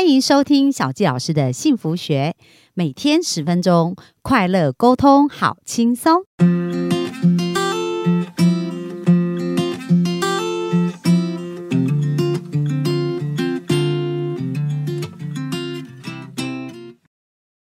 欢迎收听小纪老师的幸福学，每天十分钟，快乐沟通，好轻松。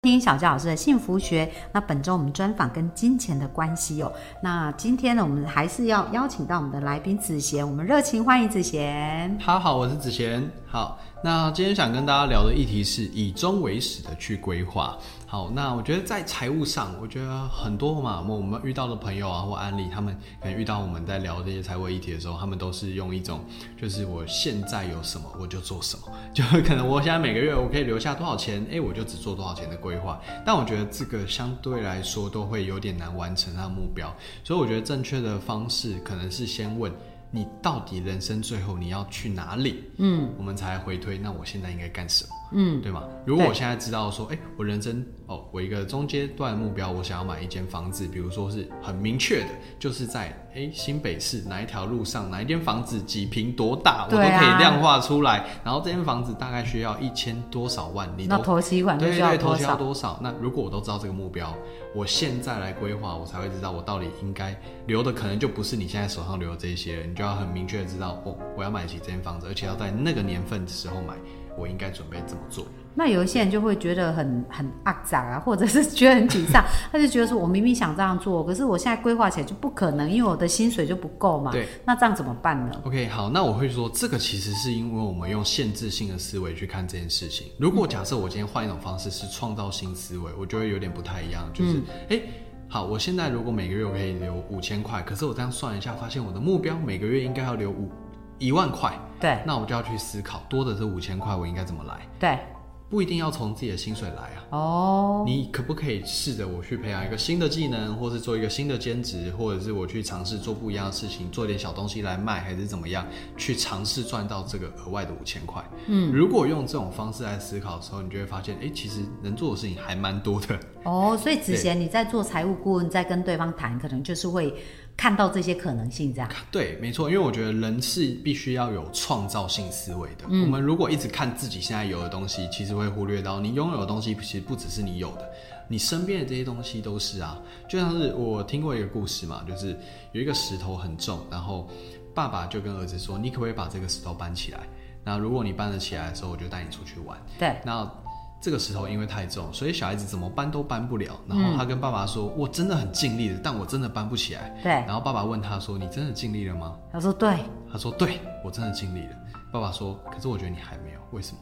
听小纪老师的幸福学，那本周我们专访跟金钱的关系哦。那今天呢，我们还是要邀请到我们的来宾子贤，我们热情欢迎子贤。哈好，我是子贤。好，那今天想跟大家聊的议题是以终为始的去规划。好，那我觉得在财务上，我觉得很多嘛，我们遇到的朋友啊或案例，他们可能遇到我们在聊这些财务议题的时候，他们都是用一种，就是我现在有什么我就做什么，就可能我现在每个月我可以留下多少钱，哎，我就只做多少钱的规划。但我觉得这个相对来说都会有点难完成他的目标，所以我觉得正确的方式可能是先问。你到底人生最后你要去哪里？嗯，我们才回推。那我现在应该干什么？嗯，对吗？如果我现在知道说，哎，我人生哦，我一个中阶段目标，我想要买一间房子，比如说是很明确的，就是在哎新北市哪一条路上，哪一间房子几平多大，我都可以量化出来。然后这间房子大概需要一千多少万，你那投期款对要多少？多少？那如果我都知道这个目标，我现在来规划，我才会知道我到底应该留的，可能就不是你现在手上留的这些，你就要很明确的知道，哦，我要买起这间房子，而且要在那个年份的时候买。我应该准备怎么做？那有一些人就会觉得很很肮脏啊，或者是觉得很沮丧，他就觉得说，我明明想这样做，可是我现在规划起来就不可能，因为我的薪水就不够嘛。对，那这样怎么办呢？OK，好，那我会说，这个其实是因为我们用限制性的思维去看这件事情。如果假设我今天换一种方式，是创造性思维，我觉得有点不太一样。就是，哎，好，我现在如果每个月我可以留五千块，可是我这样算一下，发现我的目标每个月应该要留五。一万块，对，那我就要去思考，多的这五千块我应该怎么来？对。不一定要从自己的薪水来啊。哦。你可不可以试着我去培养一个新的技能，或是做一个新的兼职，或者是我去尝试做不一样的事情，做点小东西来卖，还是怎么样？去尝试赚到这个额外的五千块。嗯。如果用这种方式来思考的时候，你就会发现，哎，其实能做的事情还蛮多的。哦，所以子贤你在做财务顾问，在跟对方谈，可能就是会。看到这些可能性，这样对，没错，因为我觉得人是必须要有创造性思维的。我们如果一直看自己现在有的东西，其实会忽略到你拥有的东西，其实不只是你有的，你身边的这些东西都是啊。就像是我听过一个故事嘛，就是有一个石头很重，然后爸爸就跟儿子说：“你可不可以把这个石头搬起来？那如果你搬得起来的时候，我就带你出去玩。”对，那。这个石头因为太重，所以小孩子怎么搬都搬不了。然后他跟爸爸说：“我真的很尽力了，但我真的搬不起来。”对。然后爸爸问他说：“你真的尽力了吗？”他说：“对。”他说：“对，我真的尽力了。”爸爸说：“可是我觉得你还没有，为什么？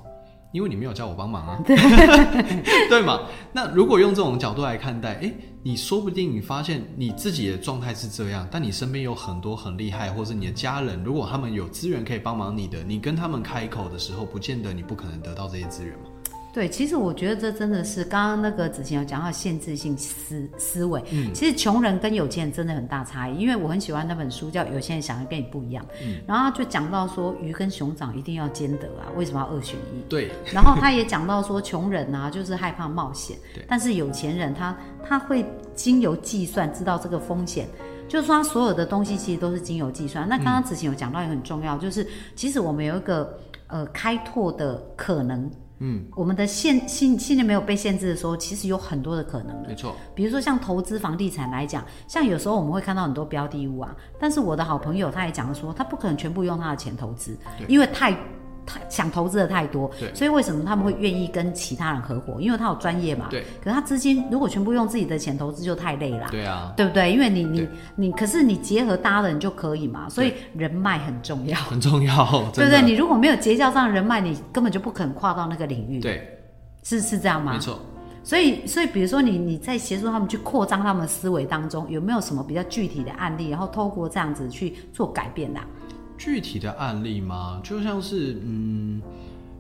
因为你没有叫我帮忙啊。”对。对嘛？那如果用这种角度来看待，哎，你说不定你发现你自己的状态是这样，但你身边有很多很厉害，或是你的家人，如果他们有资源可以帮忙你的，你跟他们开口的时候，不见得你不可能得到这些资源嘛。对，其实我觉得这真的是刚刚那个子晴有讲到限制性思思维。嗯，其实穷人跟有钱人真的很大差异，因为我很喜欢那本书叫《有钱人想的跟你不一样》。嗯，然后就讲到说鱼跟熊掌一定要兼得啊，为什么要二选一？对。然后他也讲到说穷人啊就是害怕冒险，但是有钱人他他会经由计算知道这个风险，就是说他所有的东西其实都是经由计算。那刚刚子晴有讲到也很重要，就是其实我们有一个呃开拓的可能。嗯，我们的限信信念没有被限制的时候，其实有很多的可能的。没错，比如说像投资房地产来讲，像有时候我们会看到很多标的物啊，但是我的好朋友他也讲了说，他不可能全部用他的钱投资，因为太。他想投资的太多，对，所以为什么他们会愿意跟其他人合伙？因为他有专业嘛，对。可是他资金如果全部用自己的钱投资，就太累了，对啊，对不对？因为你你你，可是你结合搭人就可以嘛，所以人脉很重要，很重要，对不对？你如果没有结交上人脉，你根本就不可能跨到那个领域，对，是是这样吗？没错。所以所以，比如说你你在协助他们去扩张他们思维当中，有没有什么比较具体的案例，然后透过这样子去做改变的？具体的案例吗？就像是嗯。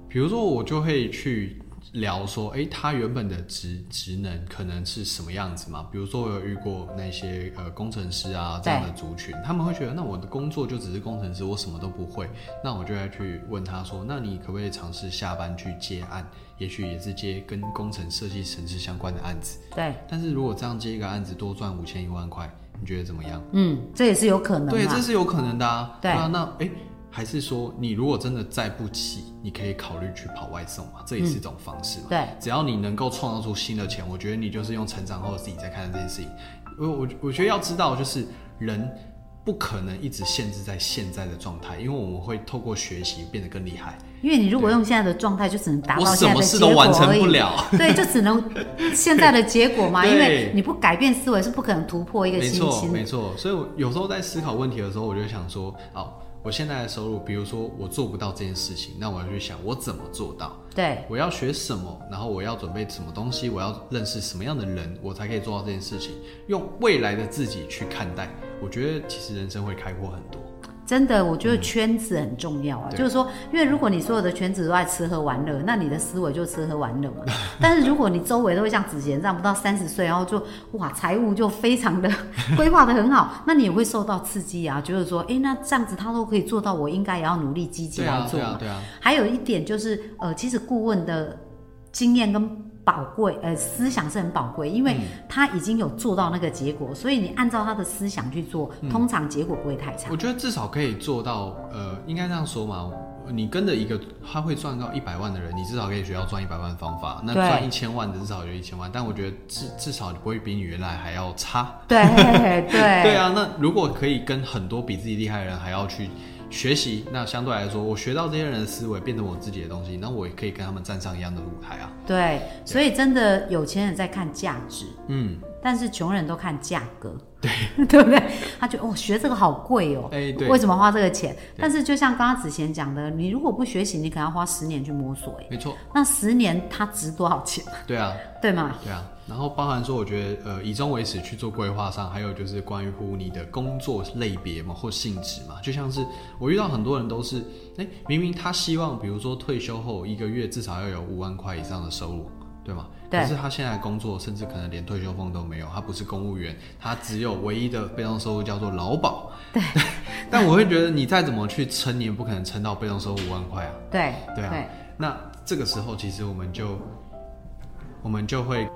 比如说，我就会去聊说，哎，他原本的职职能可能是什么样子嘛？比如说，我有遇过那些呃工程师啊这样的族群，他们会觉得，那我的工作就只是工程师，我什么都不会。那我就要去问他说，那你可不可以尝试下班去接案？也许也是接跟工程设计、城市相关的案子。对。但是如果这样接一个案子，多赚五千一万块，你觉得怎么样？嗯，这也是有可能。对，这是有可能的啊。对啊，那哎。还是说你如果真的再不起，你可以考虑去跑外送嘛？这也是一种方式嘛。对，只要你能够创造出新的钱，我觉得你就是用成长后的自己在看这件事情。我我我觉得要知道，就是人不可能一直限制在现在的状态，因为我们会透过学习变得更厉害。因为你如果用现在的状态，就只能达到什么现在的完成而已不了。对，就只能现在的结果嘛，因为你不改变思维是不可能突破一个没错。没错。所以我有时候在思考问题的时候，我就想说，哦，我现在的收入，比如说我做不到这件事情，那我要去想我怎么做到。对，我要学什么，然后我要准备什么东西，我要认识什么样的人，我才可以做到这件事情。用未来的自己去看待，我觉得其实人生会开阔很多。真的，我觉得圈子很重要啊。对就是说，因为如果你所有的圈子都在吃喝玩乐，那你的思维就吃喝玩乐嘛。但是如果你周围都会像子贤这样，不到三十岁，然后就哇财务就非常的规划的很好，那你也会受到刺激啊，觉得说，哎，那这样子他都可以做到，我应该也要努力积极来做嘛。对啊，对啊，还有一点就是，呃，其实顾问的经验跟宝贵，呃，思想是很宝贵，因为他已经有做到那个结果，所以你按照他的思想去做，通常结果不会太差。我觉得至少可以做到，呃，应该这样说嘛。你跟着一个他会赚到一百万的人，你至少可以学到赚一百万的方法。那赚一千万的至少有一千万，但我觉得至至少不会比你原来还要差。对对 对啊，那如果可以跟很多比自己厉害的人还要去学习，那相对来说，我学到这些人的思维变成我自己的东西，那我也可以跟他们站上一样的舞台啊。对，所以真的有钱人在看价值，嗯，但是穷人都看价格，对 对不对？他觉得哦，学这个好贵哦，哎、对为，什么花这个钱？但是就像刚刚子贤讲的，你如果不学习，你可能要花十年去摸索，哎，没错，那十年它值多少钱？对啊，对吗？对啊。然后包含说，我觉得呃，以终为始去做规划上，还有就是关于乎你的工作类别嘛或性质嘛，就像是我遇到很多人都是，哎，明明他希望，比如说退休后一个月至少要有五万块以上的收入，对吗？对可是他现在工作，甚至可能连退休俸都没有，他不是公务员，他只有唯一的被动收入叫做劳保。对。但我会觉得，你再怎么去撑，你也不可能撑到被动收入五万块啊。对对啊那这个时候，其实我们就我们就会，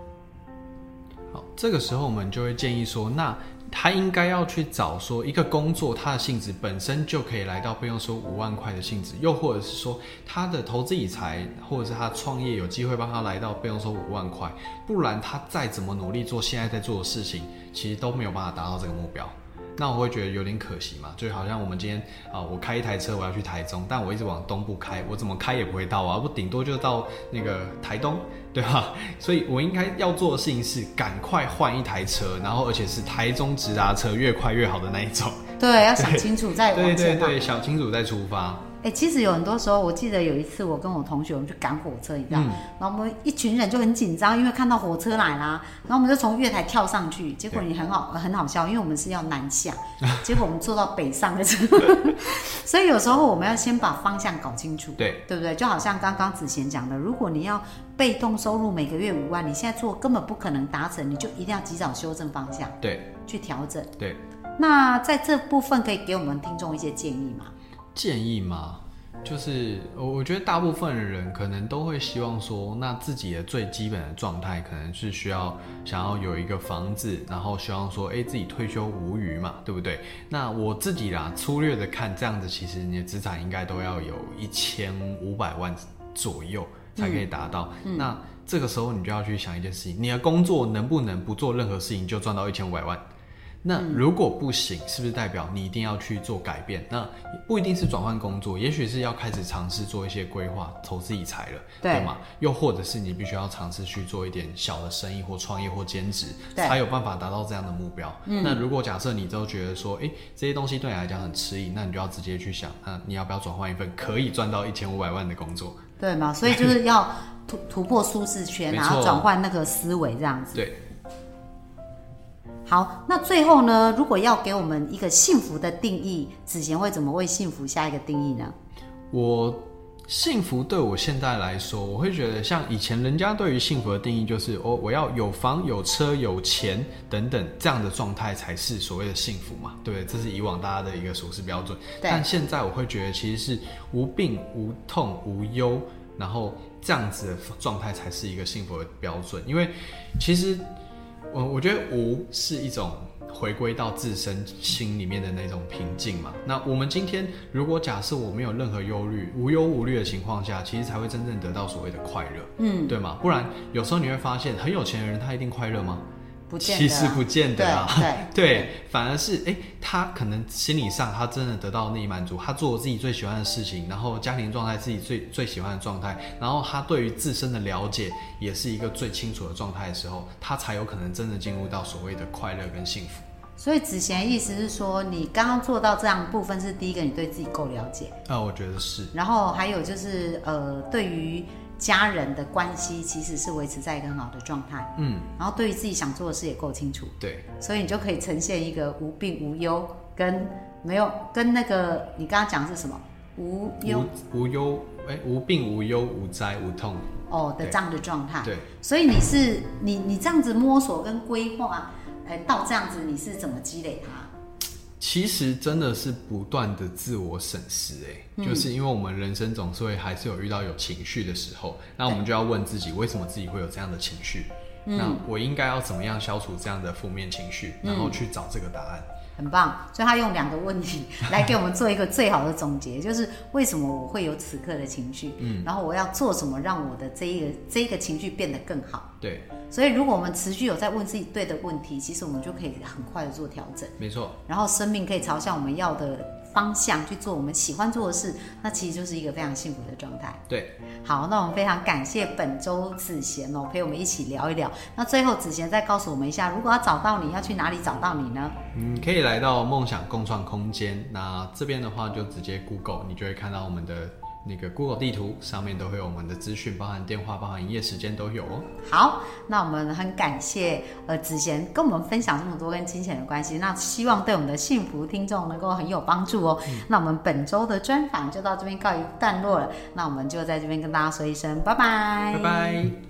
这个时候我们就会建议说，那他应该要去找说一个工作，他的性质本身就可以来到不用说五万块的性质，又或者是说他的投资理财，或者是他创业有机会帮他来到不用说五万块，不然他再怎么努力做现在在做的事情，其实都没有办法达到这个目标。那我会觉得有点可惜嘛，就好像我们今天啊、我开一台车，我要去台中，但我一直往东部开，我怎么开也不会到啊，我顶多就到那个台东，对吧？所以我应该要做的事情是赶快换一台车，然后而且是台中直达车，越快越好的那一种。对，要想清楚再对。对对，想清楚再出发。哎、其实有很多时候，我记得有一次我跟我同学我们去赶火车，你知道，嗯然后我们一群人就很紧张，因为看到火车来啦，然后我们就从月台跳上去，结果你很好很好笑，因为我们是要南下，结果我们坐到北上的车，所以有时候我们要先把方向搞清楚，对对不对？就好像刚刚子贤讲的，如果你要被动收入每个月五万，你现在做根本不可能达成，你就一定要及早修正方向对去调整。对，那在这部分可以给我们听众一些建议吗？建议嘛，就是我我觉得大部分的人可能都会希望说，那自己的最基本的状态可能是需要想要有一个房子，然后希望说，哎、自己退休无余嘛，对不对？那我自己啦，粗略的看，这样子其实你的资产应该都要有一千五百万左右才可以达到。那这个时候你就要去想一件事情，你的工作能不能不做任何事情就赚到一千五百万？那如果不行，是不是代表你一定要去做改变？那不一定是转换工作，也许是要开始尝试做一些规划、投资理财了，对吗？又或者是你必须要尝试去做一点小的生意或创业或兼职，才有办法达到这样的目标。那如果假设你都觉得说，诶，这些东西对你来讲很吃力，那你就要直接去想，那你要不要转换一份可以赚到一千五百万的工作？对吗？所以就是要突突破舒适圈，然后转换那个思维，这样子。对，好，那最后呢，如果要给我们一个幸福的定义，子贤会怎么为幸福下一个定义呢？我幸福对我现在来说，我会觉得像以前人家对于幸福的定义就是哦，我要有房有车有钱等等这样的状态才是所谓的幸福嘛，对不对？这是以往大家的一个俗世标准。但现在我会觉得其实是无病无痛无忧，然后这样子的状态才是一个幸福的标准，因为其实。我我觉得无是一种回归到自身心里面的那种平静嘛。那我们今天如果假设我没有任何忧虑、无忧无虑的情况下，其实才会真正得到所谓的快乐，嗯，对吗？不然有时候你会发现，很有钱的人他一定快乐吗？不见其实不见得啊，对 对，反而是哎、他可能心理上他真的得到内满足，他做自己最喜欢的事情，然后家庭状态自己最最喜欢的状态，然后他对于自身的了解也是一个最清楚的状态的时候，他才有可能真的进入到所谓的快乐跟幸福。所以子贤的意思是说，你刚刚做到这样的部分是第一个，你对自己够了解，啊，我觉得是，然后还有就是呃，对于家人的关系其实是维持在一个很好的状态，嗯，然后对于自己想做的事也够清楚，对，所以你就可以呈现一个无病无忧，跟没有跟那个你刚刚讲的是什么无忧无无忧，哎、无病无忧无灾无痛，哦的这样的状态。对。所以你是你你这样子摸索跟规划，哎，到这样子你是怎么积累它？其实真的是不断的自我审视，哎、就是因为我们人生总是会还是有遇到有情绪的时候，那我们就要问自己，为什么自己会有这样的情绪？那我应该要怎么样消除这样的负面情绪，然后去找这个答案？很棒，所以他用两个问题来给我们做一个最好的总结，就是为什么我会有此刻的情绪，嗯，然后我要做什么让我的这一个这一个情绪变得更好。对，所以如果我们持续有在问自己对的问题，其实我们就可以很快的做调整，没错，然后生命可以朝向我们要的方向去做我们喜欢做的事，那其实就是一个非常幸福的状态。对，好，那我们非常感谢本周子贤哦，陪我们一起聊一聊。那最后子贤再告诉我们一下，如果要找到你，要去哪里找到你呢？嗯，可以来到梦想共创空间。那这边的话，就直接 Google，你就会看到我们的那个 Google 地图，上面都会有我们的资讯，包含电话、包含营业时间都有哦。好，那我们很感谢呃子贤跟我们分享这么多跟金钱的关系，那希望对我们的幸福听众能够很有帮助哦。那我们本周的专访就到这边告一段落了，那我们就在这边跟大家说一声拜拜，拜拜。